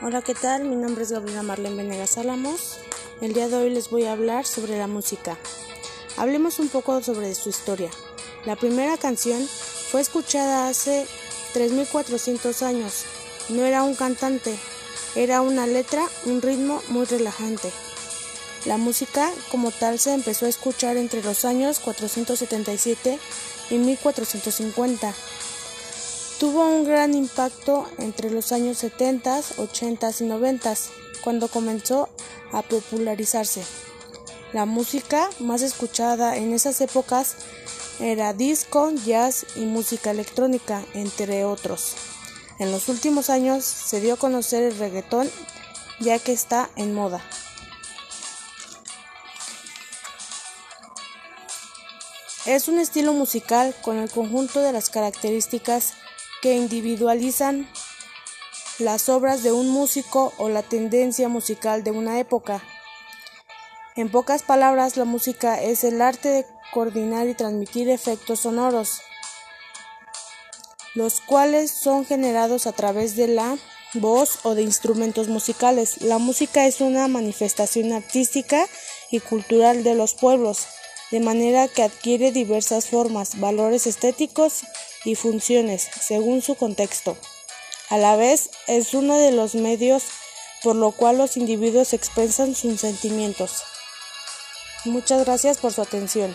Hola, ¿qué tal? Mi nombre es Gabriela Marlene Venegas Álamos. El día de hoy les voy a hablar sobre la música. Hablemos un poco sobre su historia. La primera canción fue escuchada hace 3400 años. No era un cantante, era una letra, un ritmo muy relajante. La música como tal se empezó a escuchar entre los años 477 y 1450 Tuvo un gran impacto entre los años 70, 80 y 90, cuando comenzó a popularizarse. La música más escuchada en esas épocas era disco, jazz y música electrónica, entre otros. En los últimos años se dio a conocer el reggaetón ya que está en moda. Es un estilo musical con el conjunto de las características que individualizan las obras de un músico o la tendencia musical de una época. En pocas palabras, la música es el arte de coordinar y transmitir efectos sonoros, los cuales son generados a través de la voz o de instrumentos musicales. La música es una manifestación artística y cultural de los pueblos, de manera que adquiere diversas formas, valores estéticos y funciones según su contexto. A la vez es uno de los medios por lo cual los individuos expresan sus sentimientos. Muchas gracias por su atención.